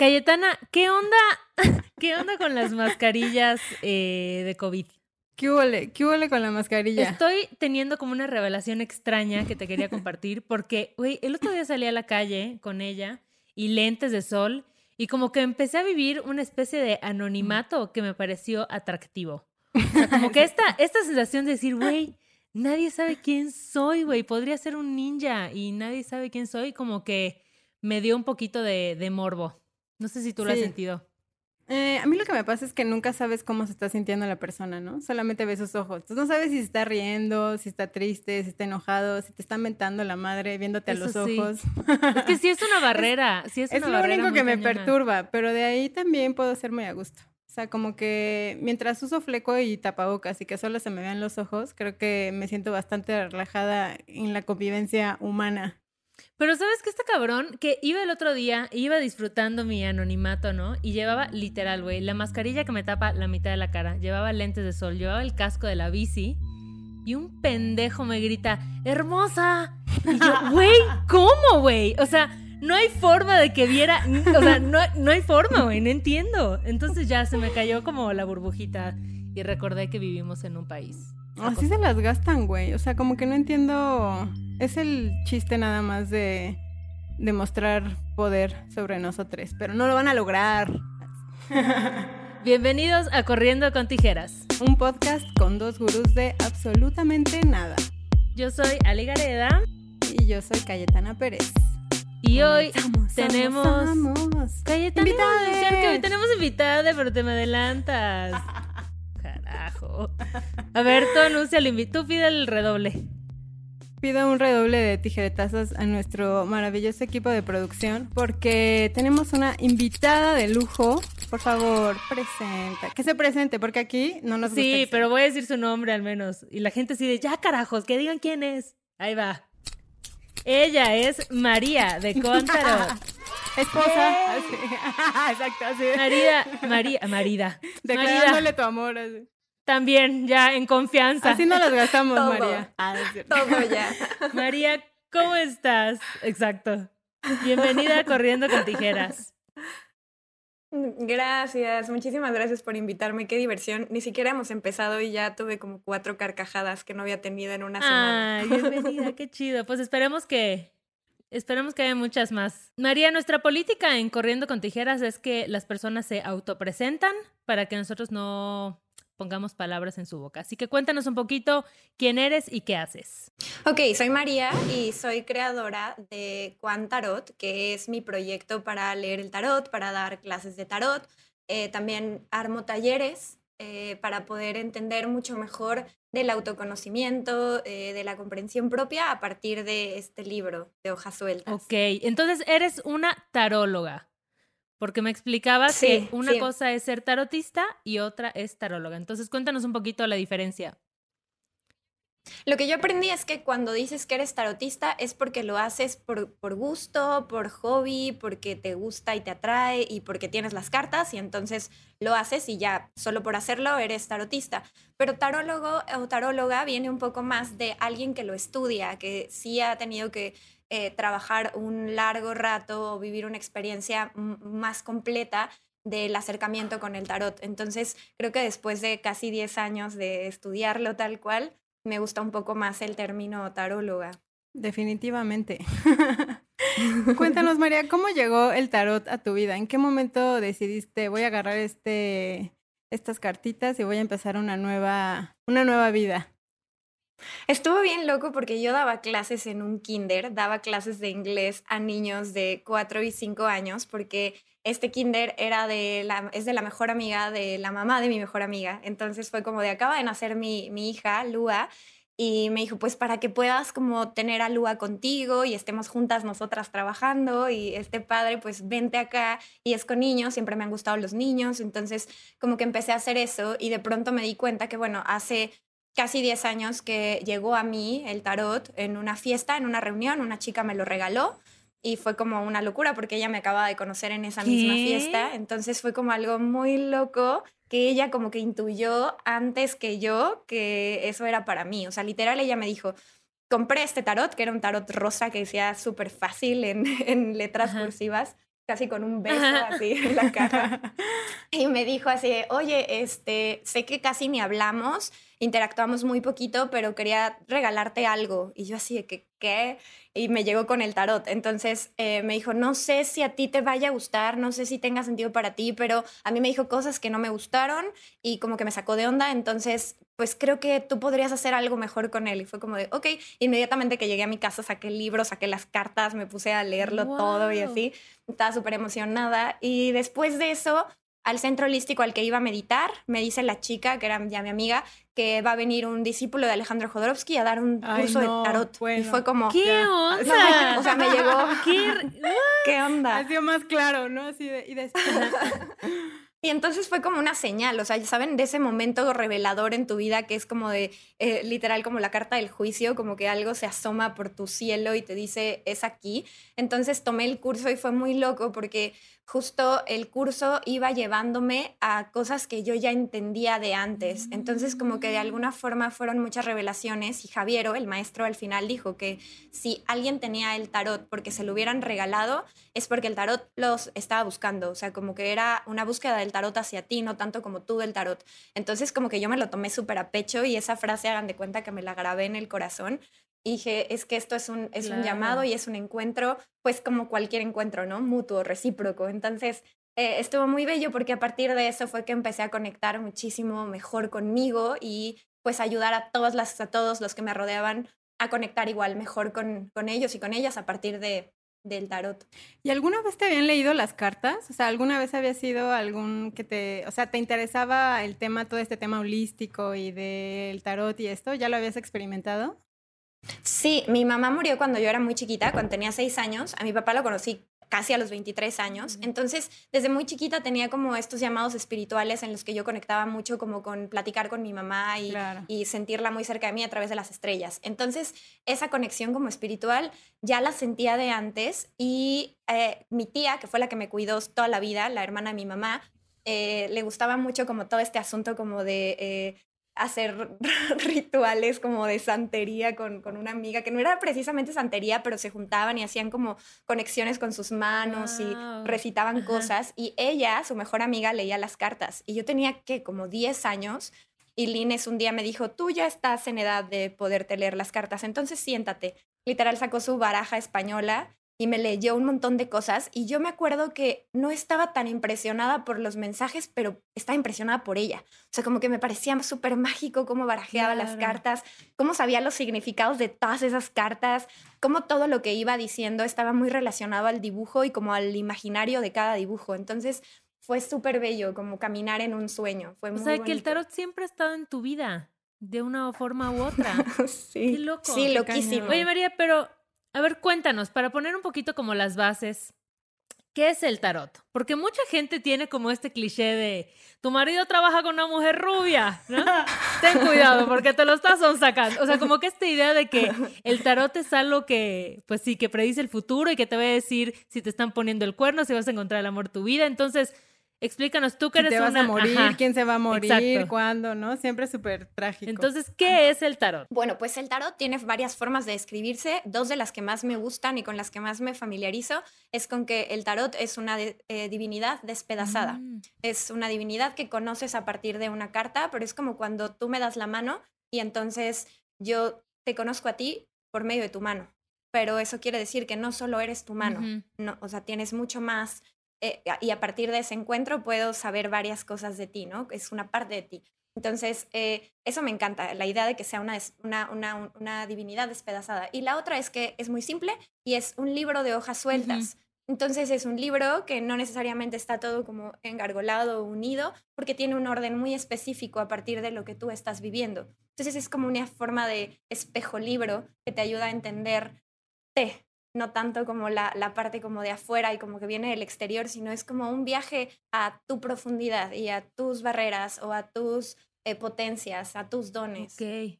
Cayetana, ¿qué onda? ¿Qué onda con las mascarillas eh, de COVID? ¿Qué huele? ¿Qué huele con la mascarilla? Estoy teniendo como una revelación extraña que te quería compartir porque, güey, el otro día salí a la calle con ella y lentes de sol y como que empecé a vivir una especie de anonimato que me pareció atractivo. O sea, como que esta, esta sensación de decir, güey, nadie sabe quién soy, güey, podría ser un ninja y nadie sabe quién soy, como que me dio un poquito de, de morbo. No sé si tú lo has sentido. Eh, a mí lo que me pasa es que nunca sabes cómo se está sintiendo la persona, ¿no? Solamente ves sus ojos. Entonces no sabes si se está riendo, si está triste, si está enojado, si te está mentando la madre viéndote a los sí. ojos. Es que sí es una barrera, sí es, Es una lo barrera único que me perturba, pero de ahí también puedo ser muy a gusto. O sea, como que mientras uso fleco y tapabocas y que solo se me vean los ojos, creo que me siento bastante relajada en la convivencia humana. Pero ¿sabes qué está cabrón? Que iba el otro día, iba disfrutando mi anonimato, ¿no? Y llevaba literal, güey, la mascarilla que me tapa la mitad de la cara, llevaba lentes de sol, llevaba el casco de la bici y un pendejo me grita, ¡hermosa! Y yo, güey, ¿cómo, güey? O sea, no hay forma de que viera, o sea, no, no hay forma, güey, no entiendo. Entonces ya se me cayó como la burbujita y recordé que vivimos en un país. Así se las gastan, güey. O sea, como que no entiendo. Es el chiste nada más de demostrar poder sobre nosotros, pero no lo van a lograr. Bienvenidos a Corriendo con Tijeras. Un podcast con dos gurús de absolutamente nada. Yo soy Ali Gareda Y yo soy Cayetana Pérez. y hoy tenemos... comenzamos. Cayetana, iba a decir que hoy tenemos invitada, pero te me adelantas. Carajo. A ver, tú anuncia el invitado. Tú pide el redoble. Pido un redoble de tijeretazos a nuestro maravilloso equipo de producción porque tenemos una invitada de lujo. Por favor, presenta. Que se presente, porque aquí no nos gusta. Sí, pero voy a decir su nombre al menos. Y la gente así de, ya carajos, que digan quién es. Ahí va. Ella es María de Contarot. se- Esposa. Así. Exacto, así. María, María, Marida. Declarándole Marida, tu amor. Así, también, ya en confianza. Así no las gastamos, Todo. María. Ah, no es cierto. Todo ya. María, ¿cómo estás? Exacto. Bienvenida a Corriendo con Tijeras. Gracias, muchísimas gracias por invitarme. Qué diversión. Ni siquiera hemos empezado y ya tuve como cuatro carcajadas que no había tenido en una semana. Ay, bienvenida, qué chido. Pues esperemos que esperemos que haya muchas más. María, nuestra política en Corriendo con Tijeras es que las personas se autopresentan para que nosotros no pongamos palabras en su boca. Así que cuéntanos un poquito quién eres y qué haces. Ok, soy María y soy creadora de Quan Tarot, que es mi proyecto para leer el tarot, para dar clases de tarot. Eh, también armo talleres eh, para poder entender mucho mejor del autoconocimiento, eh, de la comprensión propia a partir de este libro de hojas sueltas. Ok, entonces eres una taróloga. Porque me explicabas Sí, que una sí. cosa es ser tarotista y otra es taróloga. Entonces cuéntanos un poquito la diferencia. Lo que yo aprendí es que cuando dices que eres tarotista es porque lo haces por, por gusto, por hobby, porque te gusta y te atrae y porque tienes las cartas y entonces lo haces y ya solo por hacerlo eres tarotista. Pero tarólogo o taróloga viene un poco más de alguien que lo estudia, que sí ha tenido que eh, trabajar un largo rato o vivir una experiencia más completa del acercamiento con el tarot. Entonces, creo que después de casi 10 años de estudiarlo tal cual, me gusta un poco más el término taróloga. Definitivamente. Cuéntanos, María, ¿cómo llegó el tarot a tu vida? ¿En qué momento decidiste voy a agarrar este, estas cartitas y voy a empezar una nueva, una nueva vida? Estuvo bien loco porque yo daba clases en un kinder, daba clases de inglés a niños de 4 y 5 años porque este kinder era de la, es de la mejor amiga de la mamá de mi mejor amiga. Entonces fue como de acaba de nacer mi, mi hija, Lua, y me dijo, pues para que puedas como tener a Lua contigo y estemos juntas nosotras trabajando y este padre, pues vente acá y es con niños, siempre me han gustado los niños, entonces como que empecé a hacer eso y de pronto me di cuenta que bueno, hace casi 10 años que llegó a mí el tarot en una fiesta, en una reunión, una chica me lo regaló y fue como una locura porque ella me acaba de conocer en esa misma fiesta, entonces fue como algo muy loco que ella como que intuyó antes que yo que eso era para mí, o sea, literal ella me dijo, compré este tarot, que era un tarot rosa que decía súper fácil en, en letras Ajá. cursivas, casi con un beso así en la cara. Y me dijo así, oye, este, sé que casi ni hablamos, interactuamos muy poquito, pero quería regalarte algo. Y yo así de que, ¿qué? Y me llegó con el tarot. Entonces eh, me dijo, no sé si a ti te vaya a gustar, no sé si tenga sentido para ti, pero a mí me dijo cosas que no me gustaron y como que me sacó de onda. Entonces, pues creo que tú podrías hacer algo mejor con él. Y fue como de, ok, inmediatamente que llegué a mi casa saqué el libro, saqué las cartas, me puse a leerlo todo y así. Estaba súper emocionada. Y después de eso al centro holístico al que iba a meditar, me dice la chica, que era ya mi amiga, que va a venir un discípulo de Alejandro Jodorowsky a dar un curso de tarot. Y fue como... ¿Qué onda? O sea, me llegó... ¿Qué, onda? Ha sido más claro, ¿no? Así de... Y después... Y entonces fue como una señal, o sea, ya saben, de ese momento revelador en tu vida que es como de, eh, literal, como la carta del juicio, como que algo se asoma por tu cielo y te dice, es aquí. Entonces tomé el curso y fue muy loco porque justo el curso iba llevándome a cosas que yo ya entendía de antes. Entonces, como que de alguna forma fueron muchas revelaciones y Javiero, el maestro, al final dijo que si alguien tenía el tarot porque se lo hubieran regalado, es porque el tarot los estaba buscando. O sea, como que era una búsqueda del tarot hacia ti, no tanto como tú del tarot. Entonces, como que yo me lo tomé súper a pecho y esa frase, hagan de cuenta que me la grabé en el corazón y dije, es que esto es un, es un llamado y es un encuentro, pues como cualquier encuentro, ¿no? Mutuo, recíproco. Entonces, eh, estuvo muy bello porque a partir de eso fue que empecé a conectar muchísimo mejor conmigo y pues ayudar a, todas las, a todos los que me rodeaban a conectar igual mejor con, con ellos y con ellas a partir de, del tarot. ¿Y alguna vez te habían leído las cartas? O sea, ¿alguna vez había sido algún que te, o sea, te interesaba el tema, todo este tema holístico y del tarot y esto? ¿Ya lo habías experimentado? Sí, mi mamá murió cuando yo era muy chiquita, cuando tenía seis años. A mi papá lo conocí casi a los 23 años. Entonces, desde muy chiquita tenía como estos llamados espirituales en los que yo conectaba mucho como con platicar con mi mamá y, y, sentirla muy cerca de mí a través de las estrellas. Entonces, esa conexión como espiritual ya la sentía de antes y eh, mi tía, que fue la que me cuidó toda la vida, la hermana de mi mamá, eh, le gustaba mucho como todo este asunto como de eh, hacer rituales como de santería con, con, una amiga, que no era precisamente santería, pero se juntaban y hacían como conexiones con sus manos y recitaban cosas. Y ella, su mejor amiga, leía las cartas. Y yo tenía que como 10 años. Y Lines un día me dijo, tú ya estás en edad de poderte leer las cartas, entonces siéntate. Literal sacó su baraja española y me leyó un montón de cosas y yo me acuerdo que no estaba tan impresionada por los mensajes, pero estaba impresionada por ella. O sea, como que me parecía súper mágico cómo barajeaba las cartas, cómo sabía los significados de todas esas cartas, cómo todo lo que iba diciendo estaba muy relacionado al dibujo y como al imaginario de cada dibujo. Entonces fue súper bello, como caminar en un sueño. Fue o sea, que el tarot siempre ha estado en tu vida, de una forma u otra. sí. Qué loco. Sí, loquísimo. Oye, María, pero a ver, cuéntanos, para poner un poquito como las bases, ¿qué es el tarot? Porque mucha gente tiene como este cliché de, tu marido trabaja con una mujer rubia, ¿no? Ten cuidado porque te lo estás sacando. O sea, como que esta idea de que el tarot es algo que, pues sí, que predice el futuro y que te va a decir si te están poniendo el cuerno, si vas a encontrar el amor de tu vida. Entonces, Explícanos, tú que eres te vas a morir, quién se va a morir, cuándo, ¿no? Siempre súper trágico. Entonces, ¿qué es el tarot? Bueno, pues el tarot tiene varias formas de escribirse. Dos de las que más me gustan y con las que más me familiarizo es con que el tarot es una eh, divinidad despedazada. Mm. Es una divinidad que conoces a partir de una carta, pero es como cuando tú me das la mano y entonces yo te conozco a ti por medio de tu mano. Pero eso quiere decir que no solo eres tu mano, no, o sea, tienes mucho más eh, y a partir de ese encuentro puedo saber varias cosas de ti, ¿no? Es una parte de ti. Entonces, eh, eso me encanta, la idea de que sea una, una, una, divinidad despedazada. Y la otra es que es muy simple y es un libro de hojas sueltas. Entonces es un libro que no necesariamente está todo como engargolado o unido, porque tiene un orden muy específico a partir de lo que tú estás viviendo. Entonces es como una forma de espejo libro que te ayuda a entender no tanto como la, la, parte como de afuera y como que viene del exterior, sino es como un viaje a tu profundidad y a tus barreras o a tus eh, potencias, a tus dones. Ok.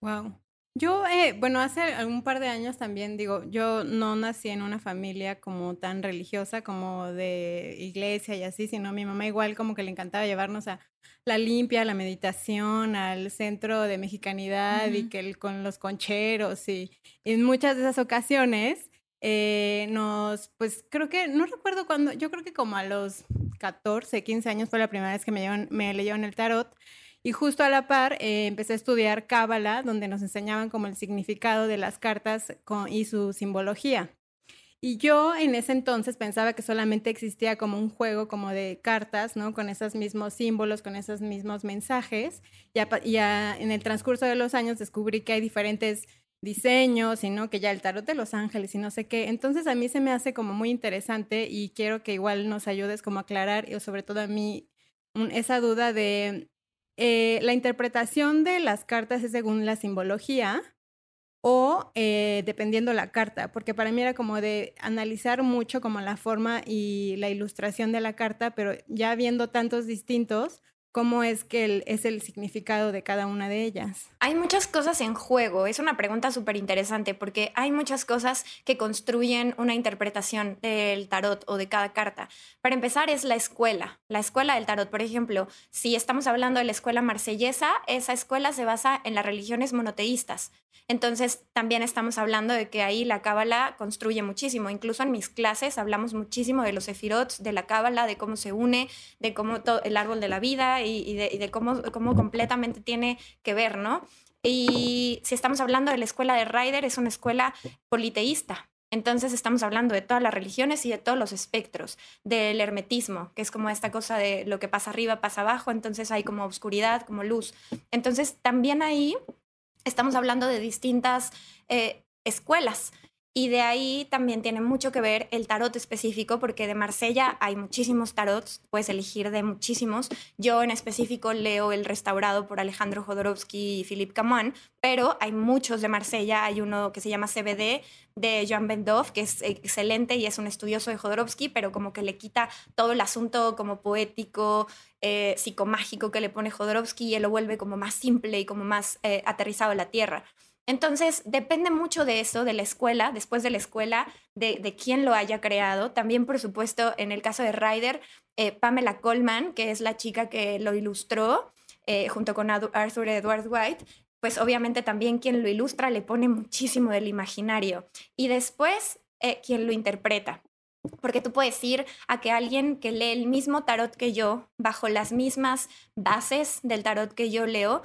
Wow. Yo, eh, bueno, hace un par de años también, digo, yo no nací en una familia como tan religiosa como de iglesia y así, sino mi mamá igual como que le encantaba llevarnos a la limpia, a la meditación, al centro de mexicanidad y que el, con los concheros y, en muchas de esas ocasiones eh, nos, pues creo que, no recuerdo cuándo, yo creo que como a los 14, 15 años fue la primera vez que me, me leyeron el tarot. Y justo a la par eh, empecé a estudiar Cábala, donde nos enseñaban como el significado de las cartas y su simbología. Y yo en ese entonces pensaba que solamente existía como un juego como de cartas, ¿no? Con esos mismos símbolos, con esos mismos mensajes. Y ya en el transcurso de los años descubrí que hay diferentes diseños y no que ya el tarot de los ángeles y no sé qué. Entonces a mí se me hace como muy interesante y quiero que igual nos ayudes como a aclarar, y sobre todo a mí, esa duda de eh, la interpretación de las cartas es según la simbología o eh, dependiendo la carta, porque para mí era como de analizar mucho como la forma y la ilustración de la carta, pero ya viendo tantos distintos, ¿Cómo es que es el significado de cada una de ellas? Hay muchas cosas en juego. Es una pregunta súper interesante porque hay muchas cosas que construyen una interpretación del tarot o de cada carta. Para empezar es la escuela, la escuela del tarot. Por ejemplo, si estamos hablando de la escuela marsellesa, esa escuela se basa en las religiones monoteístas. Entonces, también estamos hablando de que ahí la cábala construye muchísimo. Incluso en mis clases hablamos muchísimo de los sefirots, de la cábala, de cómo se une, de cómo el árbol de la vida y, de, cómo, completamente tiene que ver, ¿no? Y si estamos hablando de la escuela de Ryder, es una escuela politeísta. Entonces estamos hablando de todas las religiones y de todos los espectros, del hermetismo, que es como esta cosa de lo que pasa arriba, pasa abajo, entonces hay como oscuridad, como luz. Entonces también ahí estamos hablando de distintas eh, escuelas. Y de ahí también tiene mucho que ver el tarot específico, porque de Marsella hay muchísimos tarots, puedes elegir de muchísimos. Yo en específico leo El Restaurado por Alejandro Jodorowsky y Philippe Camoin, pero hay muchos de Marsella. Hay uno que se llama CBD de Joan Bendov, que es excelente y es un estudioso de Jodorowsky, pero como que le quita todo el asunto como poético, eh, psicomágico que le pone Jodorowsky y él lo vuelve como más simple y como más eh, aterrizado a la tierra. Entonces, depende mucho de eso, de la escuela, después de la escuela, de, de quién lo haya creado. También, por supuesto, en el caso de Ryder, eh, Pamela Coleman, que es la chica que lo ilustró eh, junto con Arthur Edward White, pues obviamente también quien lo ilustra le pone muchísimo del imaginario. Y después, eh, quien lo interpreta. Porque tú puedes ir a que alguien que lee el mismo tarot que yo, bajo las mismas bases del tarot que yo leo,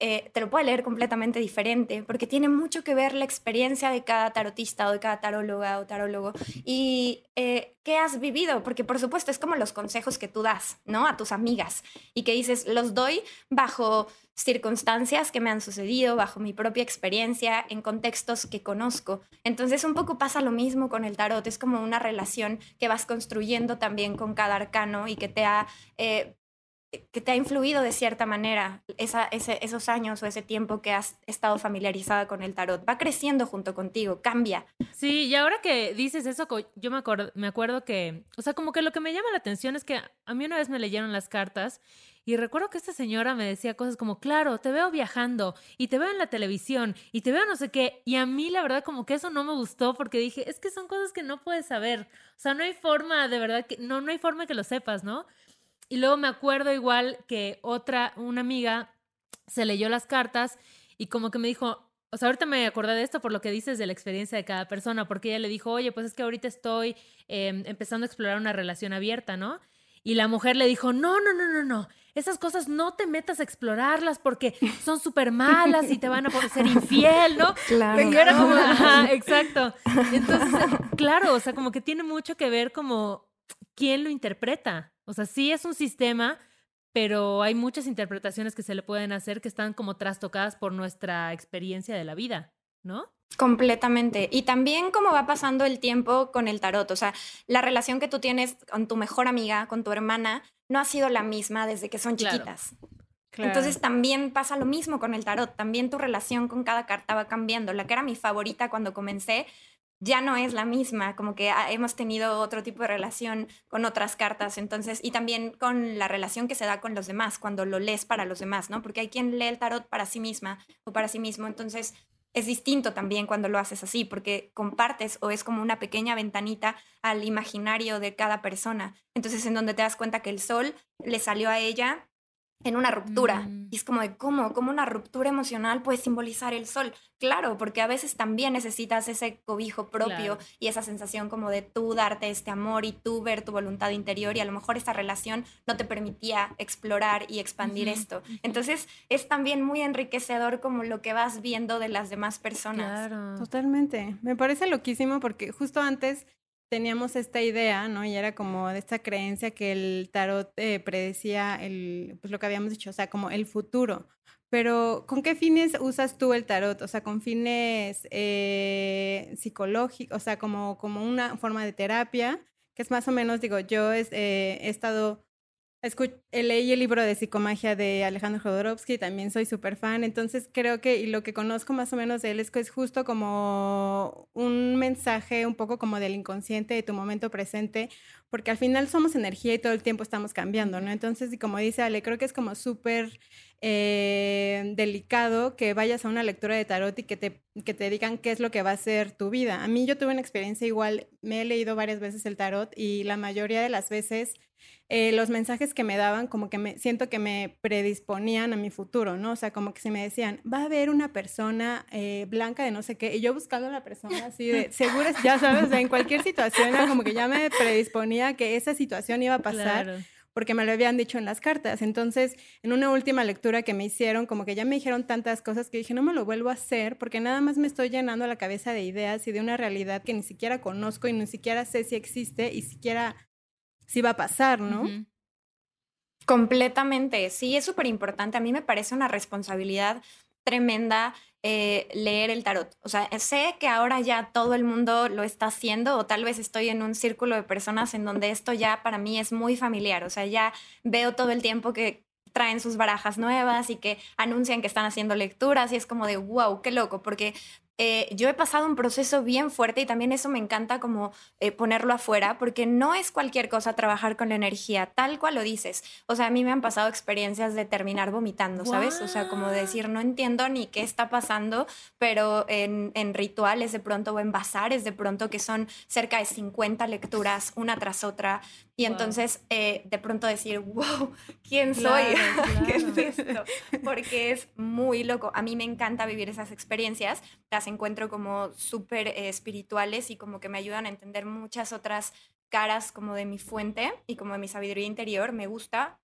eh, te lo puede leer completamente diferente, porque tiene mucho que ver la experiencia de cada tarotista o de cada taróloga o tarólogo y eh, qué has vivido, porque por supuesto es como los consejos que tú das, ¿no? A tus amigas y que dices, los doy bajo circunstancias que me han sucedido, bajo mi propia experiencia, en contextos que conozco. Entonces un poco pasa lo mismo con el tarot, es como una relación que vas construyendo también con cada arcano y que te ha eh, que te ha influido de cierta manera esos años o ese tiempo que has estado familiarizada con el tarot. Va creciendo junto contigo, cambia. Sí, y ahora que dices eso, yo me acuerdo, me acuerdo que, o sea, como que lo que me llama la atención es que a mí una vez me leyeron las cartas y recuerdo que esta señora me decía cosas como, claro, te veo viajando y te veo en la televisión y te veo no sé qué. Y a mí la verdad como que eso no me gustó porque dije, es que son cosas que no puedes saber. O sea, no hay forma, de verdad, que no, no hay forma que lo sepas, ¿no? Y luego me acuerdo igual que otra, una amiga, se leyó las cartas y como que me dijo, o sea, ahorita me acordé de esto por lo que dices de la experiencia de cada persona, porque ella le dijo, oye, pues es que ahorita estoy em, empezando a explorar una relación abierta, ¿no? Y la mujer le dijo, no, no, no, no, no, esas cosas no te metas a explorarlas porque son súper malas y te van a poder ser infiel, ¿no? Claro. Y era como, ajá, exacto. Entonces, claro, o sea, como que tiene mucho que ver como quién lo interpreta. O sea, sí es un sistema, pero hay muchas interpretaciones que se le pueden hacer que están como trastocadas por nuestra experiencia de la vida, ¿no? Completamente. Y también cómo va pasando el tiempo con el tarot. O sea, la relación que tú tienes con tu mejor amiga, con tu hermana, no ha sido la misma desde que son chiquitas. Entonces también pasa lo mismo con el tarot. También tu relación con cada carta va cambiando. La que era mi favorita cuando comencé ya no es la misma, como que hemos tenido otro tipo de relación con otras cartas, entonces, y también con la relación que se da con los demás, cuando lo lees para los demás, ¿no? Porque hay quien lee el tarot para sí misma o para sí mismo, entonces es distinto también cuando lo haces así, porque compartes o es como una pequeña ventanita al imaginario de cada persona. Entonces, en donde te das cuenta que el sol le salió a ella en una ruptura. Mm. Y es como de cómo, cómo una ruptura emocional puede simbolizar el sol. Claro, porque a veces también necesitas ese cobijo propio Claro. y esa sensación como de tú darte este amor y tú ver tu voluntad interior y a lo mejor esta relación no te permitía explorar y expandir esto. Entonces es también muy enriquecedor como lo que vas viendo de las demás personas. Claro. Totalmente. Me parece loquísimo porque justo antes teníamos esta idea, ¿no? Y era como de esta creencia que el tarot eh, predecía el, pues lo que habíamos dicho, o sea, como el futuro. Pero, ¿con qué fines usas tú el tarot? O sea, con fines eh, psicológicos, o sea, como, como una forma de terapia, que es más o menos, digo, yo es, eh, he estado Escu- eh, leí el libro de psicomagia de Alejandro Jodorowsky, también soy súper fan, entonces creo que, y lo que conozco más o menos de él es que es justo como un mensaje un poco como del inconsciente, de tu momento presente, porque al final somos energía y todo el tiempo estamos cambiando, ¿no? Entonces, y como dice Ale, creo que es como súper eh, delicado que vayas a una lectura de tarot y que te, que te digan qué es lo que va a ser tu vida. A mí yo tuve una experiencia igual, me he leído varias veces el tarot y la mayoría de las veces eh, los mensajes que me daban como que me siento que me predisponían a mi futuro, ¿no? O sea, como que si me decían, va a haber una persona eh, blanca de no sé qué, y yo buscando a la persona así de, seguro, es- ya sabes, o sea, en cualquier situación como que ya me predisponía que esa situación iba a pasar Claro. porque me lo habían dicho en las cartas. Entonces, en una última lectura que me hicieron, como que ya me dijeron tantas cosas que dije, no me lo vuelvo a hacer, porque nada más me estoy llenando la cabeza de ideas y de una realidad que ni siquiera conozco y ni siquiera sé si existe y siquiera si va a pasar, ¿no? Completamente, sí, es súper importante. A mí me parece una responsabilidad tremenda eh, leer el tarot. O sea, sé que ahora ya todo el mundo lo está haciendo o tal vez estoy en un círculo de personas en donde esto ya para mí es muy familiar. O sea, ya veo todo el tiempo que traen sus barajas nuevas y que anuncian que están haciendo lecturas y es como de, wow, qué loco, porque eh, yo he pasado un proceso bien fuerte y también eso me encanta como eh, ponerlo afuera, porque no es cualquier cosa trabajar con la energía, tal cual lo dices. O sea, a mí me han pasado experiencias de terminar vomitando, ¿sabes? O sea, como decir, no entiendo ni qué está pasando, pero en, en rituales de pronto o en bazares de pronto que son cerca de 50 lecturas una tras otra. Y entonces eh, de pronto decir, wow, ¿quién soy? Claro, ¿Qué es esto? Porque es muy loco. A mí me encanta vivir esas experiencias. Las encuentro como súper eh, espirituales y como que me ayudan a entender muchas otras caras como de mi fuente y como de mi sabiduría interior. Me gusta.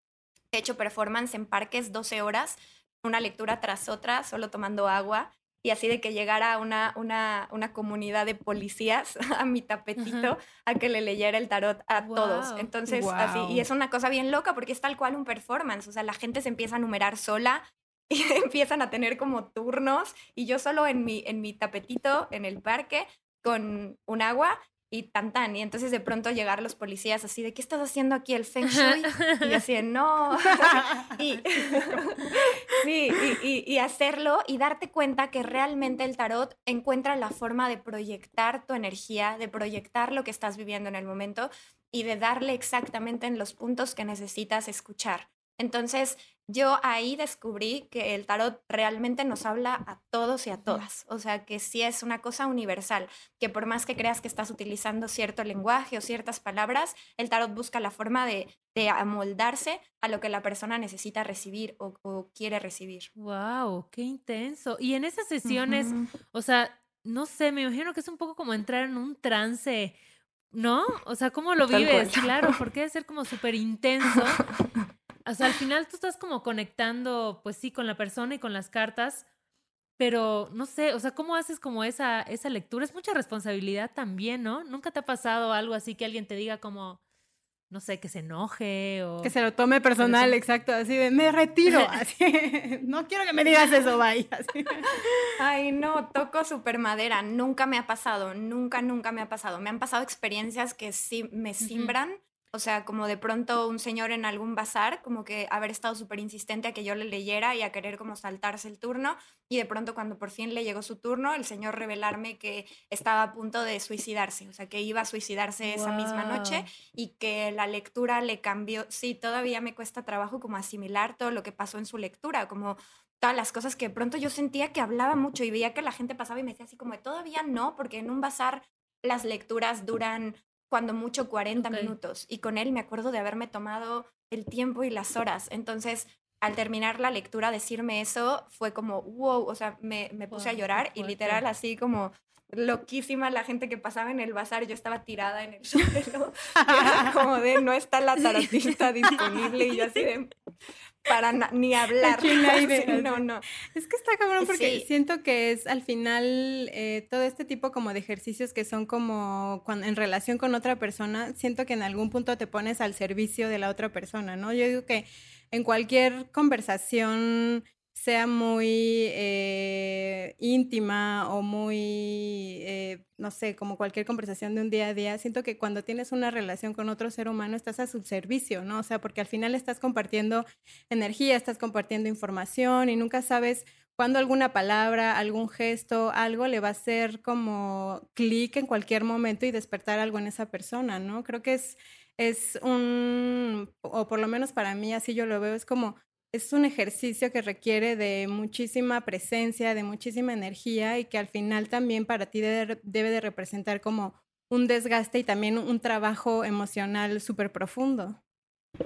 He hecho performance en parques 12 horas, una lectura tras otra, solo tomando agua. Y así de que llegara una, una, una comunidad de policías a mi tapetito Ajá. a que le leyera el tarot a todos. Entonces, así, y es una cosa bien loca porque es tal cual un performance. O sea, la gente se empieza a numerar sola y empiezan a tener como turnos y yo solo en mi, en mi tapetito en el parque con un agua y tan tan. Y entonces de pronto llegar los policías así de, ¿qué estás haciendo aquí el Feng Shui? Y yo así de, no. y, sí, y, y- y hacerlo y darte cuenta que realmente el tarot encuentra la forma de proyectar tu energía, de proyectar lo que estás viviendo en el momento y de darle exactamente en los puntos que necesitas escuchar. Entonces, yo ahí descubrí que el tarot realmente nos habla a todos y a todas. O sea, que sí es una cosa universal, que por más que creas que estás utilizando cierto lenguaje o ciertas palabras, el tarot busca la forma de, de amoldarse a lo que la persona necesita recibir o, o quiere recibir. Wow, qué intenso. Y en esas sesiones, o sea, no sé, me imagino que es un poco como entrar en un trance, ¿no? O sea, ¿cómo lo Tal vives? cual. Claro, porque debe ser como súper intenso. O sea, al final tú estás como conectando, pues sí, con la persona y con las cartas, pero no sé, o sea, ¿cómo haces como esa, esa lectura? Es mucha responsabilidad también, ¿no? ¿Nunca te ha pasado algo así que alguien te diga como, no sé, que se enoje o... Que se lo tome personal, exacto, así de, me retiro, así, no quiero que me digas eso, bye. así. Ay, no, toco super madera. Nunca me ha pasado, nunca, nunca me ha pasado. Me han pasado experiencias que sí me simbran. O sea, como de pronto un señor en algún bazar, como que haber estado súper insistente a que yo le leyera y a querer como saltarse el turno. Y de pronto cuando por fin le llegó su turno, el señor revelarme que estaba a punto de suicidarse. O sea, que iba a suicidarse esa misma noche y que la lectura le cambió. Sí, todavía me cuesta trabajo como asimilar todo lo que pasó en su lectura, como todas las cosas que de pronto yo sentía que hablaba mucho y veía que la gente pasaba y me decía así como, todavía no, porque en un bazar las lecturas duran cuando mucho 40 Ok. minutos y con él me acuerdo de haberme tomado el tiempo y las horas. Entonces, al terminar la lectura decirme eso fue como, wow, o sea, me, me puse a llorar y literal así como loquísima la gente que pasaba en el bazar, yo estaba tirada en el suelo, como de no está la tarotista disponible y yo así de para ni hablar. no, no. Es que está cabrón porque siento que es al final eh, todo este tipo como de ejercicios que son como cuando, en relación con otra persona, siento que en algún punto te pones al servicio de la otra persona, ¿no? Yo digo que en cualquier conversación sea muy eh, íntima o muy, eh, no sé, como cualquier conversación de un día a día, siento que cuando tienes una relación con otro ser humano estás a su servicio, ¿no? O sea, porque al final estás compartiendo energía, estás compartiendo información y nunca sabes cuándo alguna palabra, algún gesto, algo le va a hacer como clic en cualquier momento y despertar algo en esa persona, ¿no? Creo que es, es un, o por lo menos para mí así yo lo veo, es como es un ejercicio que requiere de muchísima presencia, de muchísima energía y que al final también para ti debe, de representar como un desgaste y también un trabajo emocional súper profundo.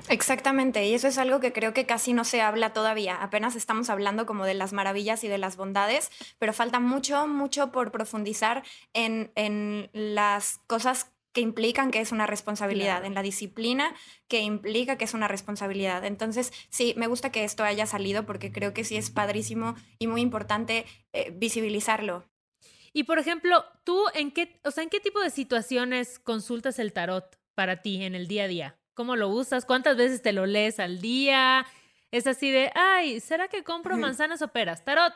Exactamente, y eso es algo que creo que casi no se habla todavía. Apenas estamos hablando como de las maravillas y de las bondades, pero falta mucho, mucho por profundizar en, en las cosas que implican que es una responsabilidad, en la disciplina que implica que es una responsabilidad. Entonces, sí, me gusta que esto haya salido porque creo que sí es padrísimo y muy importante eh, visibilizarlo. Y por ejemplo, tú en qué, o sea, ¿en qué tipo de situaciones consultas el tarot para ti en el día a día? ¿Cómo lo usas? ¿Cuántas veces te lo lees al día? Es así de, ay, ¿será que compro manzanas o peras? Tarot.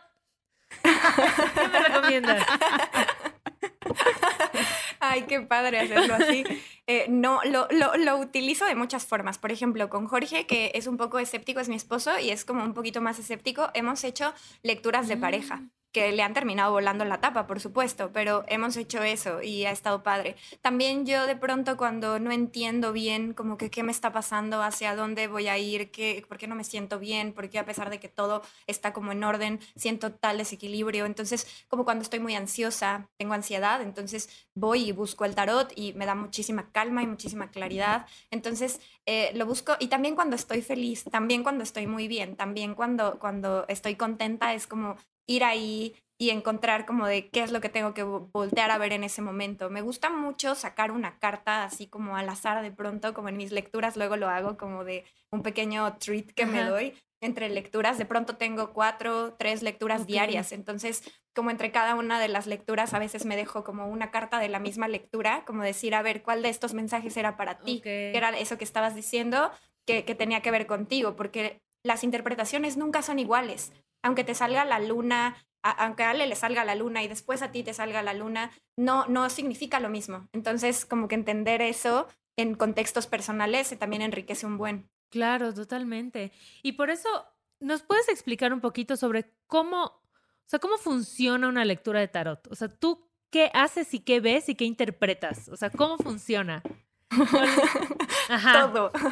¿Qué me recomiendas? Ay, qué padre hacerlo así. Eh, no, lo, lo, lo, utilizo de muchas formas. Por ejemplo, con Jorge, que es un poco escéptico, es mi esposo, y es como un poquito más escéptico, hemos hecho lecturas de pareja. Que le han terminado volando la tapa, por supuesto, pero hemos hecho eso y ha estado padre. También yo de pronto cuando no entiendo bien como que qué me está pasando, hacia dónde voy a ir, qué, por qué no me siento bien, por qué a pesar de que todo está como en orden, siento tal desequilibrio. Entonces, como cuando estoy muy ansiosa, tengo ansiedad, entonces voy y busco el tarot y me da muchísima calma y muchísima claridad. Entonces, eh, lo busco y también cuando estoy feliz, también cuando estoy muy bien, también cuando, cuando estoy contenta, es como ir ahí y encontrar como de qué es lo que tengo que voltear a ver en ese momento. Me gusta mucho sacar una carta así como al azar de pronto, como en mis lecturas luego lo hago como de un pequeño treat que me doy entre lecturas. De pronto tengo cuatro, tres lecturas diarias, entonces como entre cada una de las lecturas a veces me dejo como una carta de la misma lectura, como decir, a ver, ¿cuál de estos mensajes era para ti? ¿Qué era eso que estabas diciendo que, que tenía que ver contigo? Porque las interpretaciones nunca son iguales aunque te salga la luna, aunque a Ale le salga la luna y después a ti te salga la luna, no, no significa lo mismo. Entonces, como que entender eso en contextos personales también enriquece un buen. Claro, totalmente. Y por eso, ¿nos puedes explicar un poquito sobre cómo, o sea, cómo funciona una lectura de tarot? O sea, tú qué haces y qué ves y qué interpretas? O sea, ¿cómo funciona? Todo.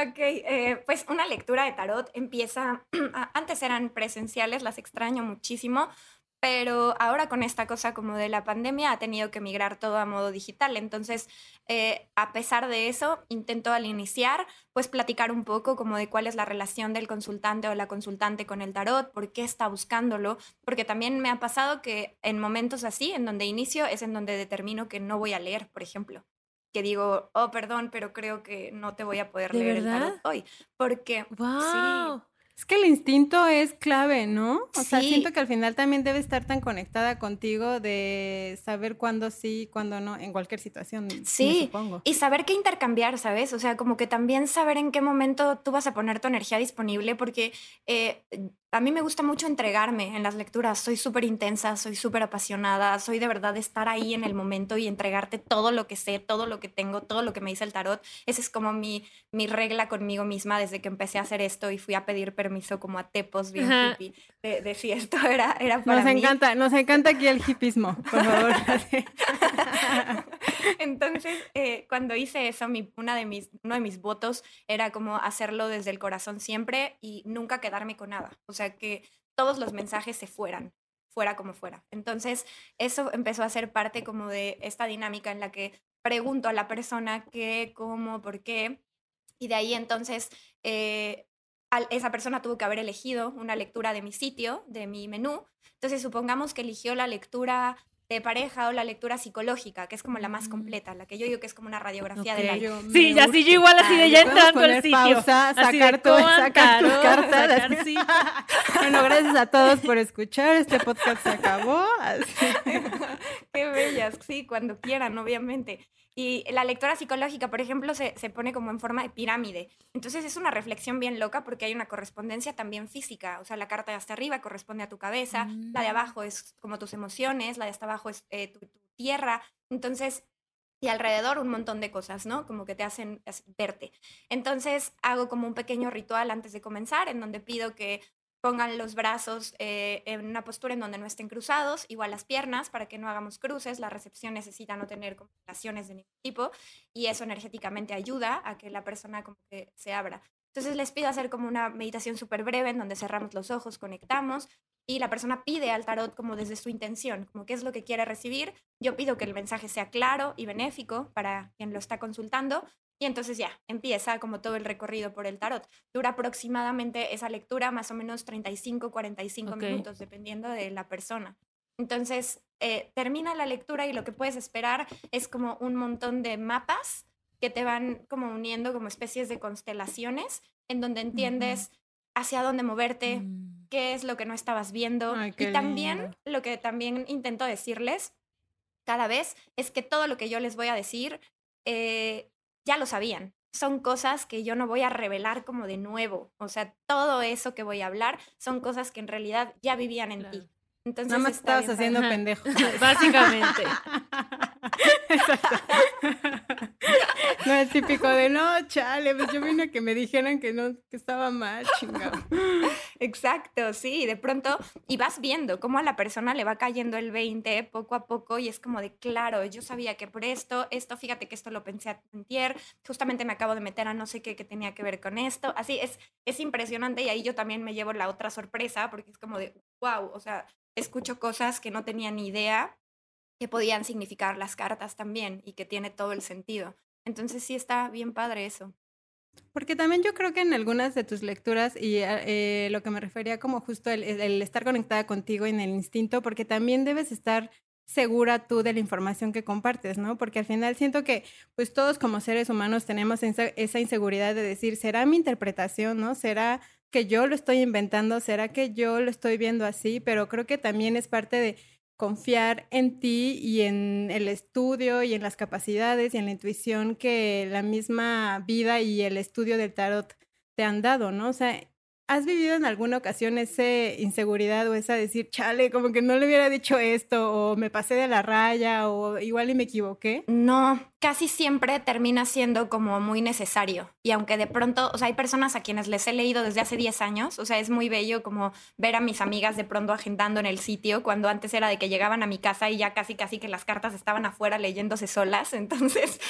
Ok, eh, pues una lectura de tarot empieza, antes eran presenciales, las extraño muchísimo, pero ahora con esta cosa como de la pandemia ha tenido que migrar todo a modo digital. Entonces, eh, a pesar de eso, intento al iniciar, pues platicar un poco como de cuál es la relación del consultante o la consultante con el tarot, por qué está buscándolo, porque también me ha pasado que en momentos así, en donde inicio, es en donde determino que no voy a leer, por ejemplo que digo, oh, perdón, pero creo que no te voy a poder leer el tarot hoy. Porque wow. Es que el instinto es clave, ¿no? O sea, siento que al final también debe estar tan conectada contigo de saber cuándo sí, cuándo no, en cualquier situación. Sí, supongo. y saber qué intercambiar, ¿sabes? O sea, como que también saber en qué momento tú vas a poner tu energía disponible, porque eh, a mí me gusta mucho entregarme en las lecturas. Soy súper intensa, soy súper apasionada, soy de verdad de estar ahí en el momento y entregarte todo lo que sé, todo lo que tengo, todo lo que me dice el tarot. Esa es como mi, mi regla conmigo misma desde que empecé a hacer esto y fui a pedir permiso como a tepos bien hippie de, si esto era, era para nos Encanta, nos encanta aquí el hippismo, por favor. Entonces, eh, cuando hice eso, mi, una de mis, uno de mis votos era como hacerlo desde el corazón siempre y nunca quedarme con nada. O sea, que todos los mensajes se fueran, fuera como fuera. Entonces, eso empezó a ser parte como de esta dinámica en la que pregunto a la persona qué, cómo, por qué, Y de ahí entonces eh, esa persona tuvo que haber elegido una lectura de mi sitio, de mi menú. Entonces supongamos que eligió la lectura de pareja o la lectura psicológica, que es como la más mm. completa, la que yo digo que es como una radiografía de la Sí, ya sí, yo igual así de ya entrando al sitio. Pausa, sacar, tu, sacar tus cartas. bueno, gracias a todos por escuchar. Este podcast se acabó. Qué bellas, sí, cuando quieran, obviamente. Y la lectura psicológica, por ejemplo, se, se, pone como en forma de pirámide. Entonces es una reflexión bien loca porque hay una correspondencia también física. O sea, la carta de hasta arriba corresponde a tu cabeza, la de mm. abajo es como tus emociones, la de hasta abajo es eh, tu, tierra. Entonces, y alrededor un montón de cosas, ¿no? Como que te hacen verte. Entonces hago como un pequeño ritual antes de comenzar en donde pido que Pongan los brazos eh, en una postura en donde no estén cruzados, igual las piernas para que no hagamos cruces. La recepción necesita no tener complicaciones de ningún tipo y eso energéticamente ayuda a que la persona como que se abra. Entonces les pido hacer como una meditación súper breve en donde cerramos los ojos, conectamos y la persona pide al tarot como desde su intención, como qué es lo que quiere recibir. Yo pido que el mensaje sea claro y benéfico para quien lo está consultando y entonces ya, empieza como todo el recorrido por el tarot. Dura aproximadamente esa lectura más o menos 35, 45 minutos, dependiendo de la persona. Entonces, eh, termina la lectura y lo que puedes esperar es como un montón de mapas que te van como uniendo como especies de constelaciones, en donde entiendes hacia dónde moverte, mm. Qué es lo que no estabas viendo. y también lo que también intento decirles cada vez es que todo lo que yo les voy a decir eh, ya lo sabían. Son cosas que yo no voy a revelar como de nuevo. O sea, todo eso que voy a hablar son cosas que en realidad ya vivían en ti. Entonces, Nada más estabas haciendo pendejo. Básicamente. No es típico de no, chale, pues yo vine a que me dijeran que no, que estaba mal, chingado. Exacto, sí, de pronto, y vas viendo cómo a la persona le va cayendo el 20 poco a poco, y es como de claro, yo sabía que por esto, esto, fíjate que esto lo pensé a Tier, justamente me acabo de meter a no sé qué que tenía que ver con esto. Así es, es impresionante, y ahí yo también me llevo la otra sorpresa, porque es como de wow, o sea, escucho cosas que no tenía ni idea que podían significar las cartas también y que tiene todo el sentido. Entonces sí está bien padre eso. Porque también yo creo que en algunas de tus lecturas, y eh, lo que me refería como justo el, el, estar conectada contigo en el instinto, porque también debes estar segura tú de la información que compartes, ¿no? Porque al final siento que pues todos como seres humanos tenemos esa inseguridad de decir, ¿será mi interpretación, ¿no? ¿Será que yo lo estoy inventando? ¿Será que yo lo estoy viendo así? Pero creo que también es parte de confiar en ti y en el estudio y en las capacidades y en la intuición que la misma vida y el estudio del tarot te han dado, ¿no? O sea, ¿Has vivido en alguna ocasión esa inseguridad o esa decir, chale, como que no le hubiera dicho esto o me pasé de la raya o igual y me equivoqué? No, casi siempre termina siendo como muy necesario. Y aunque de pronto, o sea, hay personas a quienes les he leído desde hace 10 años, o sea, es muy bello como ver a mis amigas de pronto agendando en el sitio, cuando antes era de que llegaban a mi casa y ya casi, casi que las cartas estaban afuera leyéndose solas. Entonces,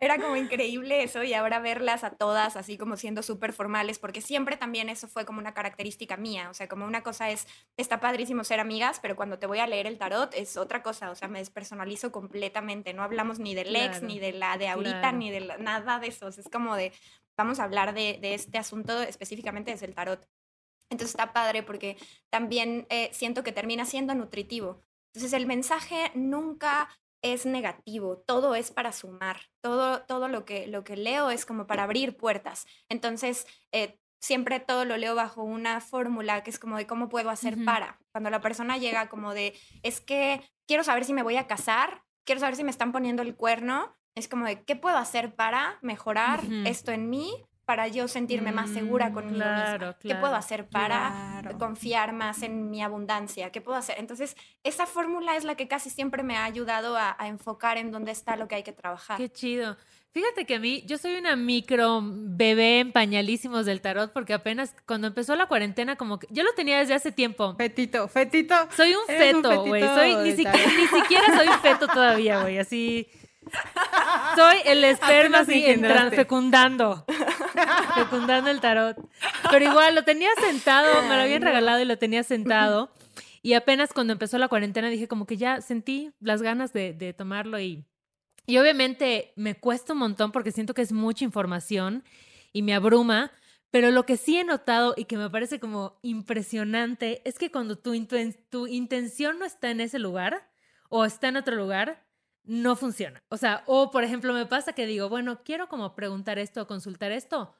era, como increíble eso y ahora verlas a todas así como siendo súper formales, porque siempre también eso fue como una característica mía, o sea, como una cosa es, está padrísimo ser amigas, pero cuando te voy a leer el tarot es otra cosa, o sea, me despersonalizo completamente, no hablamos ni del ex, ni de la de ahorita, ni de nada de eso, es como de, vamos a hablar de, este asunto específicamente desde el tarot. Entonces está padre porque también eh, siento que termina siendo nutritivo. Entonces el mensaje nunca es negativo, todo es para sumar, todo, todo lo, que, lo que leo es como para abrir puertas. Entonces, eh, siempre todo lo leo bajo una fórmula que es como de cómo puedo hacer para. Cuando la persona llega como de, es que quiero saber si me voy a casar, quiero saber si me están poniendo el cuerno, es como de, ¿qué puedo hacer para mejorar esto en mí? para yo sentirme más segura conmigo misma? ¿Qué puedo hacer para confiar más en mi abundancia? ¿Qué puedo hacer? Entonces, esa fórmula es la que casi siempre me ha ayudado a, a enfocar en dónde está lo que hay que trabajar. Qué chido. Fíjate que a mí, yo soy una micro bebé en pañalísimos del tarot porque apenas cuando empezó la cuarentena, como que yo lo tenía desde hace tiempo. Fetito, fetito. Soy un feto, güey. Soy ni siquiera, ni siquiera soy feto todavía, güey. Así. Soy el esperma así fecundando. fecundando el tarot. Pero igual lo tenía sentado, me lo habían regalado y lo tenía sentado. Y apenas cuando empezó la cuarentena dije como que ya sentí las ganas de, de tomarlo y Y obviamente me cuesta un montón porque siento que es mucha información y me abruma, pero lo que sí he notado y que me parece como impresionante es que cuando tu, tu intención no está en ese lugar o está en otro lugar, no funciona. O sea, o por ejemplo me pasa que digo, bueno, quiero como preguntar esto o consultar esto,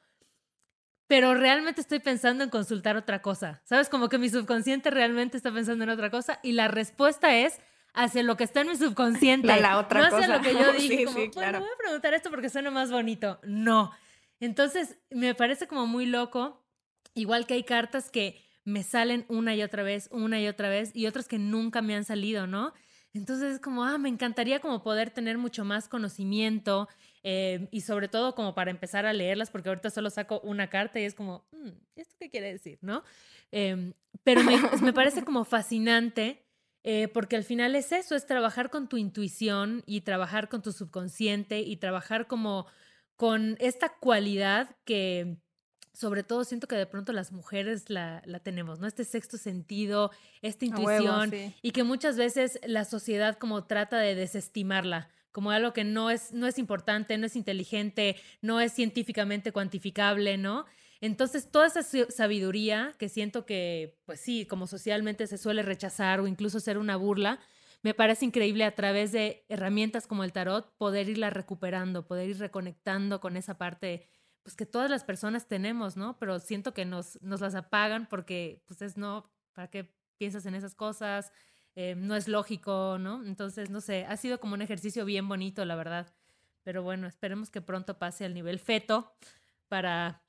pero realmente estoy pensando en consultar otra cosa. ¿Sabes? Como que mi subconsciente realmente está pensando en otra cosa y la respuesta es hacia lo que está en mi subconsciente. La, otra no hacia lo que yo dije, como, bueno, voy a preguntar esto porque suena más bonito. No. Entonces, me parece como muy loco, igual que hay cartas que me salen una y otra vez, una y otra vez, y otras que nunca me han salido, ¿no? Entonces es como, ah, me encantaría como poder tener mucho más conocimiento eh, y sobre todo como para empezar a leerlas, porque ahorita solo saco una carta y es como, mm, ¿esto qué quiere decir? ¿No? Em, pero me, me, parece como fascinante eh, porque al final es eso, es trabajar con tu intuición y trabajar con tu subconsciente y trabajar como con esta cualidad que sobre todo siento que de pronto las mujeres la, la tenemos, ¿no? Este sexto sentido, esta intuición y que muchas veces la sociedad como trata de desestimarla como algo que no es, no es importante, no es inteligente, no es científicamente cuantificable, ¿no? Entonces, toda esa sabiduría que siento que, pues sí, como socialmente se suele rechazar o incluso ser una burla, me parece increíble a través de herramientas como el tarot poder irla recuperando, poder ir reconectando con esa parte pues que todas las personas tenemos, ¿no? Pero siento que nos, nos las apagan porque pues es no, ¿para qué piensas en esas cosas? Eh, no es lógico, ¿no? Entonces, no sé, ha sido como un ejercicio bien bonito, la verdad. Pero bueno, esperemos que pronto pase al nivel feto para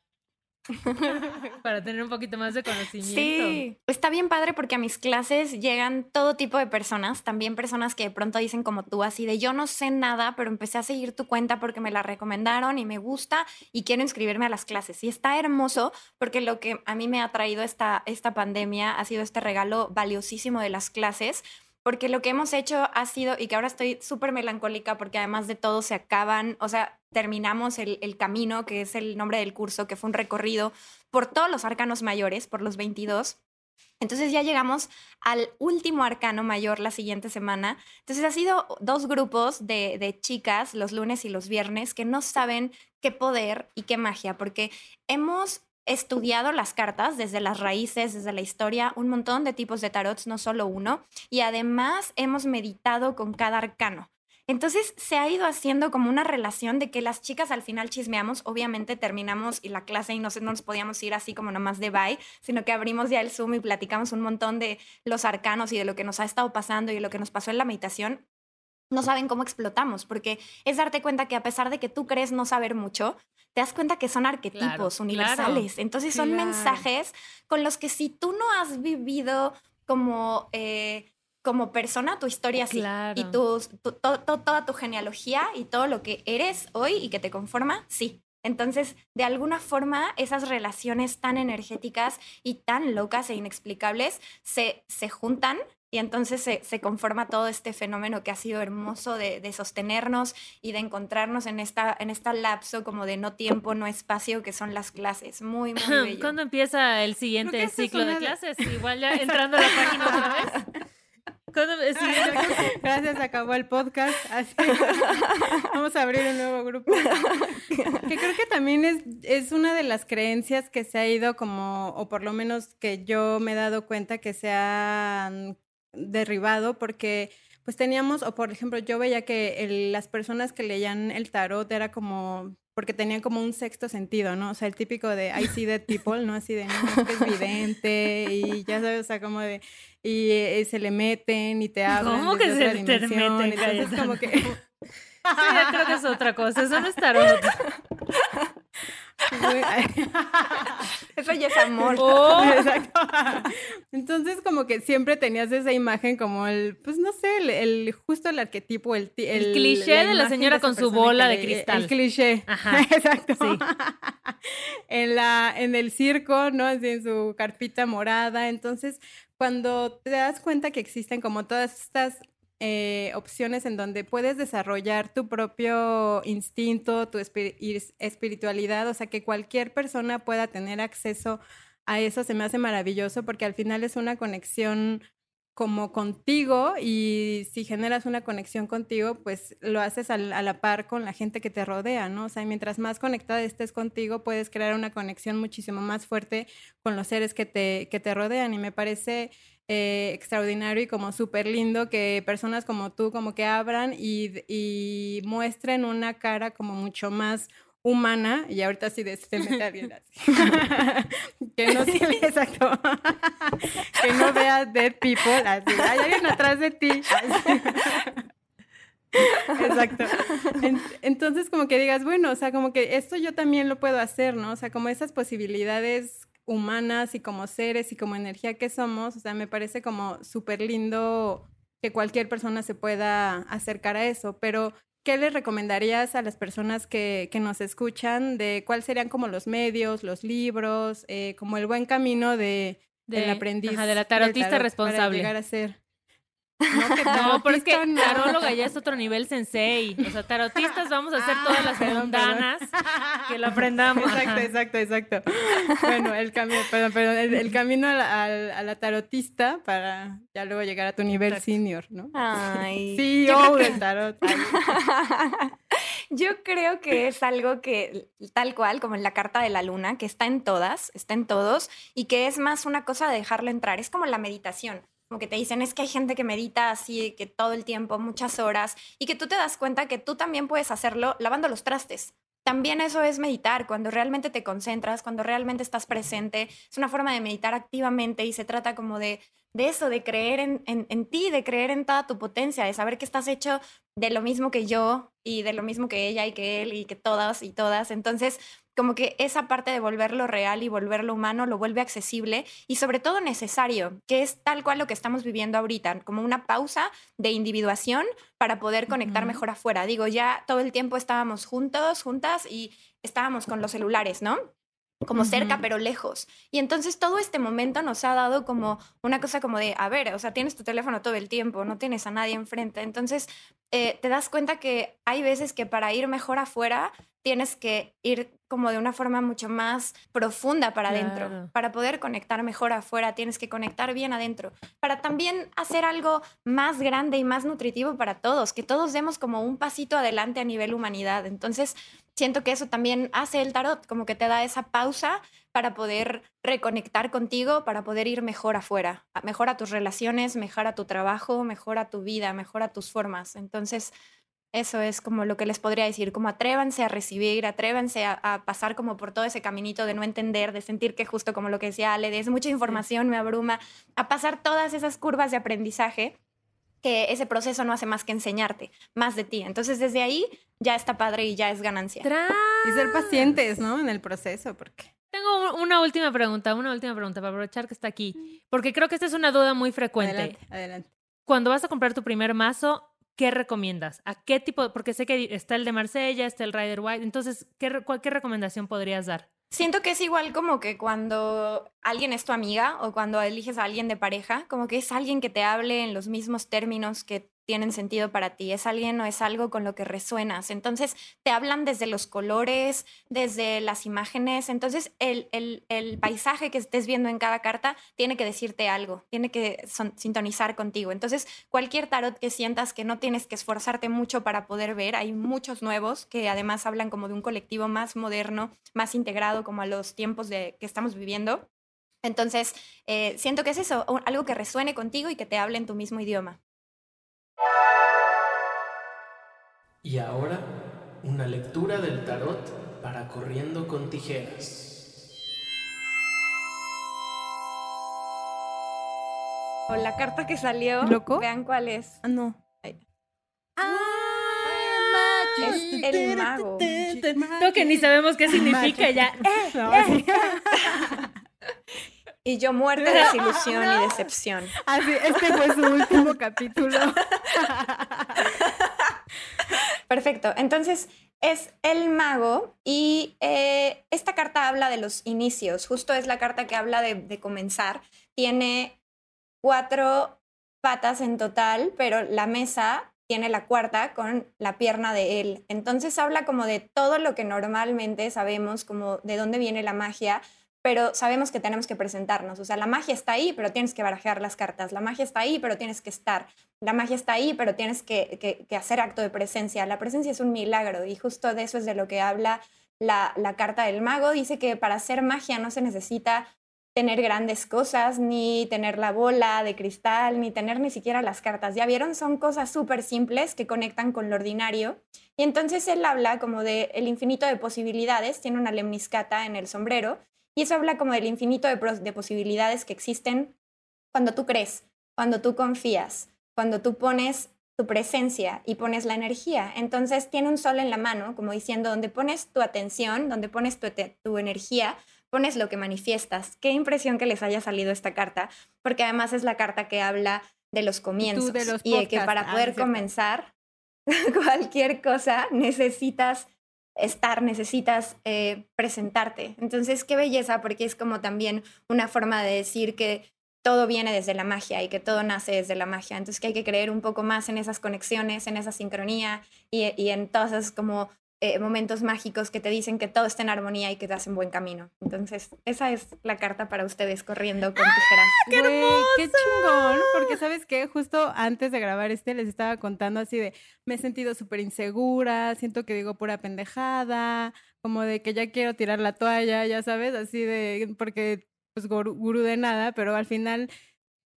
Para tener un poquito más de conocimiento. Sí, está bien padre porque a mis clases llegan todo tipo de personas, también personas que de pronto dicen como tú, así de yo no sé nada, pero empecé a seguir tu cuenta porque me la recomendaron y me gusta y quiero inscribirme a las clases. Y está hermoso porque lo que a mí me ha traído esta, esta pandemia ha sido este regalo valiosísimo de las clases porque lo que hemos hecho ha sido, y que ahora estoy súper melancólica porque además de todo se acaban, o sea, terminamos el, camino, que es el nombre del curso, que fue un recorrido por todos los arcanos mayores, por los 22. Entonces ya llegamos al último arcano mayor la siguiente semana. Entonces ha sido dos grupos de, de, chicas, los lunes y los viernes, que no saben qué poder y qué magia, porque hemos estudiado las cartas desde las raíces, desde la historia, un montón de tipos de tarots, no solo uno, y además hemos meditado con cada arcano. Entonces se ha ido haciendo como una relación de que las chicas al final chismeamos, obviamente terminamos y la clase y no, no nos podíamos ir así como nomás de bye, sino que abrimos ya el Zoom y platicamos un montón de los arcanos y de lo que nos ha estado pasando y de lo que nos pasó en la meditación. No saben cómo explotamos, porque es darte cuenta que a pesar de que tú crees no saber mucho, te das cuenta que son arquetipos universales. Entonces son mensajes con los que si tú no has vivido como, eh, como persona tu historia así y tu, toda tu genealogía y todo lo que eres hoy y que te conforma, sí. Entonces, de alguna forma, esas relaciones tan energéticas y tan locas e inexplicables se, se juntan y entonces se, conforma todo este fenómeno que ha sido hermoso de, sostenernos y de encontrarnos en esta, en esta lapso como de no tiempo, no espacio, que son las clases. Muy, muy bello. ¿Cuándo empieza el siguiente ciclo de clases? Igual ya entrando a la página otra vez. Gracias, acabó el podcast. vamos a abrir un nuevo grupo. Que creo que también es, es una de las creencias que se ha ido como, o por lo menos que yo me he dado cuenta que se han derribado porque pues teníamos, o por ejemplo, yo veía que las personas que leían el tarot era como, porque tenían como un sexto sentido, ¿no? O sea, el típico de I see dead people, ¿no? Así de, no, que es vidente y ya sabes, o sea, como de, y, eh, se le meten y te hablan ¿Cómo que se te meten? Entonces, como que... ya creo que es otra cosa, eso no es tarot. Eso ya es amor. Oh. Exacto. Entonces, como que siempre tenías esa imagen como el, pues no sé, el, justo el arquetipo, el, el, cliché de la señora con su bola de cristal. El cliché. Ajá. Exacto. Sí. en, la, en el circo, ¿no? Así en su carpita morada. Entonces, cuando te das cuenta que existen como todas estas eh, opciones en donde puedes desarrollar tu propio instinto, tu espiritualidad, o sea, que cualquier persona pueda tener acceso a eso, se me hace maravilloso porque al final es una conexión como contigo y si generas una conexión contigo, pues lo haces a, la par con la gente que te rodea, ¿no? O sea, mientras más conectada estés contigo, puedes crear una conexión muchísimo más fuerte con los seres que te, que te rodean y me parece eh, extraordinario y como súper lindo que personas como tú como que abran y, y muestren una cara como mucho más humana, y ahorita sí de se mete alguien así. que no se exacto. que no veas dead people así. Hay alguien atrás de ti. Exacto. Entonces, como que digas, bueno, o sea, como que esto yo también lo puedo hacer, ¿no? O sea, como esas posibilidades humanas y como seres y como energía que somos, o sea, me parece como súper lindo que cualquier persona se pueda acercar a eso, pero ¿qué le recomendarías a las personas que, nos escuchan de cuáles serían como los medios, los libros, eh, como el buen camino de, del aprendiz? de la tarotista responsable. Para llegar a ser. No, pero es que taróloga ya es otro nivel sensei. O sea, tarotistas vamos a hacer todas las mundanas que lo aprendamos. Exacto, exacto, exacto. Bueno, el camino, perdón, perdón, el, camino a la, tarotista para ya luego llegar a tu nivel senior, ¿no? Ay. Sí, oh, del tarot. Yo creo que es algo que, tal cual, como en la carta de la luna, que está en todas, está en todos, y que es más una cosa de dejarlo entrar. Es como la meditación como que te dicen, es que hay gente que medita así, que todo el tiempo, muchas horas, y que tú te das cuenta que tú también puedes hacerlo lavando los trastes. También eso es meditar, cuando realmente te concentras, cuando realmente estás presente. Es una forma de meditar activamente y se trata como de, de eso, de creer en, en, ti, de creer en toda tu potencia, de saber que estás hecho de lo mismo que yo y de lo mismo que ella y que él y que todas y todas. Entonces, como que esa parte de volverlo real y volverlo humano lo vuelve accesible y sobre todo necesario, que es tal cual lo que estamos viviendo ahorita, como una pausa de individuación para poder conectar mejor afuera. Digo, ya todo el tiempo estábamos juntos, juntas y estábamos con los celulares, ¿no? como cerca pero lejos. Y entonces todo este momento nos ha dado como una cosa como de, a ver, o sea, tienes tu teléfono todo el tiempo, no tienes a nadie enfrente. Entonces eh, te das cuenta que hay veces que para ir mejor afuera tienes que ir como de una forma mucho más profunda para adentro. Para poder conectar mejor afuera, tienes que conectar bien adentro. Para también hacer algo más grande y más nutritivo para todos, que todos demos como un pasito adelante a nivel humanidad. Entonces, siento que eso también hace el tarot, como que te da esa pausa para poder reconectar contigo, para poder ir mejor afuera, mejor a tus relaciones, mejor a tu trabajo, mejor a tu vida, mejor a tus formas. Entonces, eso es como lo que les podría decir, como atrévanse a recibir, atrévanse a, pasar como por todo ese caminito de no entender, de sentir que justo como lo que decía Ale, es mucha información, me abruma, a pasar todas esas curvas de aprendizaje que ese proceso no hace más que enseñarte más de ti. Entonces desde ahí ya está padre y ya es ganancia. Y ser pacientes, ¿no? En el proceso, porque... Tengo una última pregunta, una última pregunta para aprovechar que está aquí, porque creo que esta es una duda muy frecuente. Adelante, adelante. Cuando vas a comprar tu primer mazo, ¿qué recomiendas? ¿A qué tipo? Porque sé que está el de Marsella, está el Rider White. Entonces, ¿qué, ¿qué recomendación podrías dar? Siento que es igual como que cuando alguien es tu amiga o cuando eliges a alguien de pareja, como que es alguien que te hable en los mismos términos que tienen sentido para ti, es alguien o es algo con lo que resuenas. Entonces, te hablan desde los colores, desde las imágenes. Entonces, el, el, paisaje que estés viendo en cada carta tiene que decirte algo, tiene que sintonizar contigo. Entonces, cualquier tarot que sientas que no tienes que esforzarte mucho para poder ver, hay muchos nuevos que además hablan como de un colectivo más moderno, más integrado como a los tiempos de, que estamos viviendo. Entonces, eh, siento que es eso, algo que resuene contigo y que te hable en tu mismo idioma. Y ahora, una lectura del tarot para corriendo con tijeras. La carta que salió, ¿Loco? vean cuál es. Ah, no. Ah, es el mago. Creo que ni sabemos qué significa ya. Eh, eh. Y yo muerte, desilusión y decepción. Así, este fue su último capítulo. Perfecto. Entonces, es el mago y eh, esta carta habla de los inicios. Justo es la carta que habla de, de comenzar. Tiene cuatro patas en total, pero la mesa tiene la cuarta con la pierna de él. Entonces habla como de todo lo que normalmente sabemos, como de dónde viene la magia, pero sabemos que tenemos que presentarnos. O sea, la magia está ahí, pero tienes que barajear las cartas. La magia está ahí, pero tienes que estar. La magia está ahí, pero tienes que, hacer acto de presencia. La presencia es un milagro y justo de eso es de lo que habla la, la carta del mago. Dice que para hacer magia no se necesita tener grandes cosas, ni tener la bola de cristal, ni tener ni siquiera las cartas. Ya vieron, son cosas súper simples que conectan con lo ordinario. Y entonces él habla como de el infinito de posibilidades, tiene una lemniscata en el sombrero, y eso habla como del infinito de, de posibilidades que existen cuando tú crees, cuando tú confías, cuando tú pones tu presencia y pones la energía. Entonces tiene un sol en la mano, como diciendo, donde pones tu atención, donde pones tu, tu energía, pones lo que manifiestas. Qué impresión que les haya salido esta carta, porque además es la carta que habla de los comienzos de los y que para ah, poder comenzar cualquier cosa necesitas estar, necesitas eh, presentarte. Entonces, qué belleza, porque es como también una forma de decir que todo viene desde la magia y que todo nace desde la magia. Entonces, que hay que creer un poco más en esas conexiones, en esa sincronía y, y en todas esas como eh, momentos mágicos que te dicen que todo está en armonía y que te hacen buen camino. Entonces, esa es la carta para ustedes corriendo con tijeras. ¡Qué hermoso! ¡Qué chingón! Porque, ¿sabes qué? Justo antes de grabar este, les estaba contando así de, me he sentido súper insegura, siento que digo pura pendejada, como de que ya quiero tirar la toalla, ya sabes, así de, porque, pues, gurú de nada, pero al final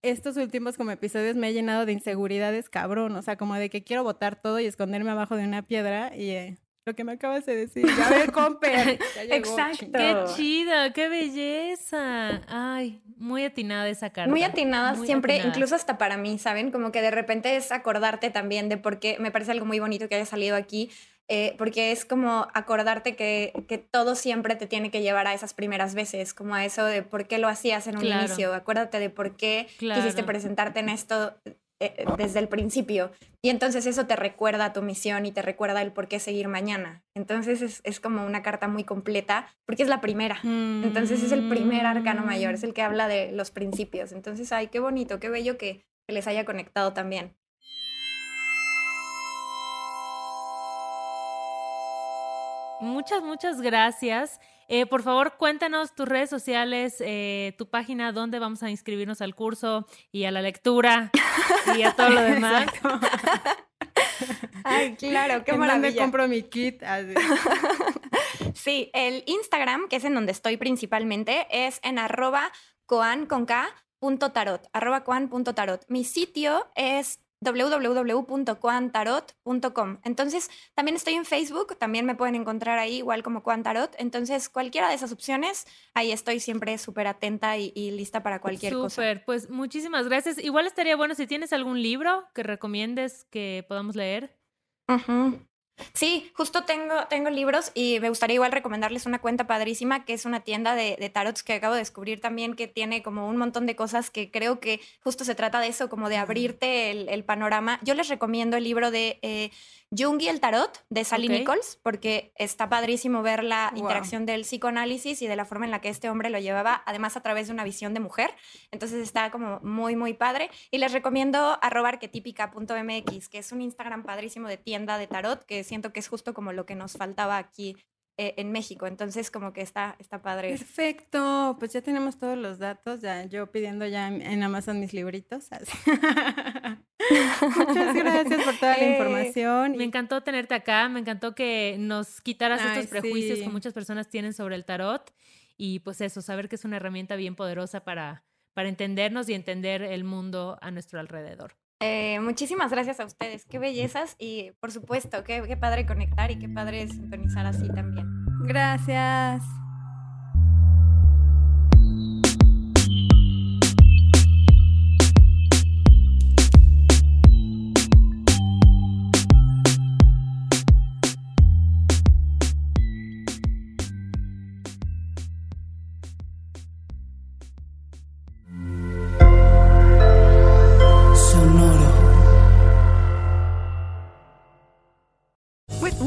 estos últimos como episodios me he llenado de inseguridades cabrón, o sea, como de que quiero botar todo y esconderme abajo de una piedra y eh, lo que me acabas de decir. Ya. Exacto. Qué chida, qué belleza. Ay, muy atinada esa carta. Muy atinada siempre, incluso hasta para mí, ¿saben? Como que de repente es acordarte también de por qué me parece algo muy bonito que haya salido aquí. Eh, porque es como acordarte que, que, todo siempre te tiene que llevar a esas primeras veces, como a eso de por qué lo hacías en un inicio, acuérdate de por qué quisiste presentarte en esto eh, desde el principio. Y entonces eso te recuerda tu misión y te recuerda el por qué seguir mañana. Entonces es, como una carta muy completa porque es la primera. Entonces es el primer arcano mayor, es el que habla de los principios. Entonces, ay, qué bonito, qué bello que, que les haya conectado también. Muchas, muchas gracias. Eh, por favor, cuéntanos tus redes sociales, eh, tu página, dónde vamos a inscribirnos al curso y a la lectura y a todo lo demás. Ay, claro, qué ¿En maravilla. ¿Dónde compro mi kit? sí, el Instagram, que es en donde estoy principalmente, es en arroba coan con K, arroba coan.tarot. Mi sitio es www.cuantarot.com. Entonces, también estoy en Facebook, también me pueden encontrar ahí igual como Cuantarot. Entonces, cualquiera de esas opciones, ahí estoy siempre súper atenta y, lista para cualquier cosa. Súper, pues muchísimas gracias. Igual estaría bueno si tienes algún libro que recomiendes que podamos leer. Sí, justo tengo, tengo libros y me gustaría igual recomendarles una cuenta padrísima que es una tienda de, de, tarots que acabo de descubrir también que tiene como un montón de cosas que creo que justo se trata de eso, como de abrirte el, panorama. Yo les recomiendo el libro de eh, Jung y el tarot de Sally Nichols porque está padrísimo ver la interacción del psicoanálisis y de la forma en la que este hombre lo llevaba, además a través de una visión de mujer. Entonces está como muy, muy padre. Y les recomiendo arroba arquetípica.mx, que es un Instagram padrísimo de tienda de tarot que siento que es justo como lo que nos faltaba aquí eh, en México. Entonces, como que está, está padre. Perfecto. Pues ya tenemos todos los datos. Ya yo pidiendo ya en Amazon mis libritos. Muchas gracias por toda la eh, información. Me encantó tenerte acá. Me encantó que nos quitaras estos prejuicios que muchas personas tienen sobre el tarot. Y pues eso, saber que es una herramienta bien poderosa para, para entendernos y entender el mundo a nuestro alrededor. Eh, muchísimas gracias a ustedes, qué bellezas y por supuesto, qué, qué padre conectar y qué padre sintonizar así también. Gracias.